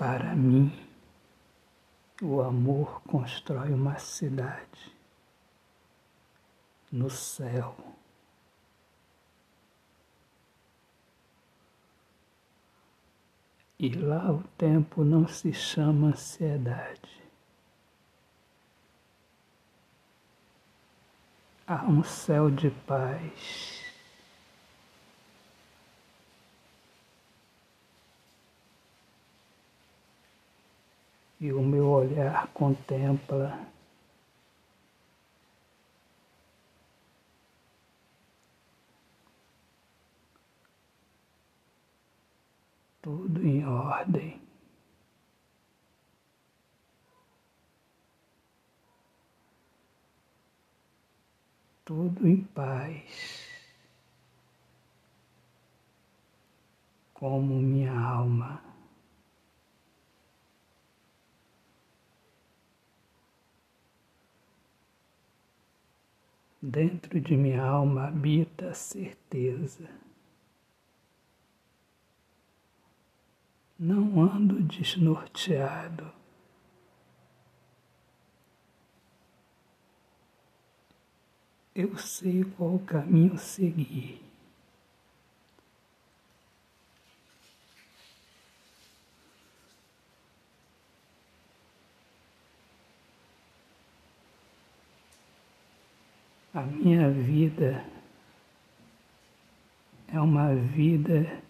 Para mim, o amor constrói uma cidade no céu. E lá o tempo não se chama ansiedade. Há um céu de paz. E o meu olhar contempla tudo em ordem. Tudo em paz, como minha alma. Dentro de minha alma habita a certeza. Não ando desnorteado. Eu sei qual caminho seguir. A minha vida é uma vida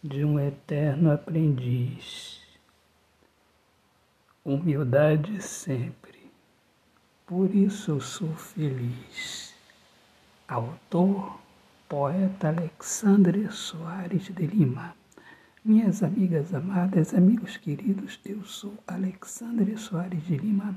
de um eterno aprendiz. Humildade sempre. Por isso eu sou feliz. Autor, poeta Alexandre Soares de Lima. Minhas amigas amadas, amigos queridos, eu sou Alexandre Soares de Lima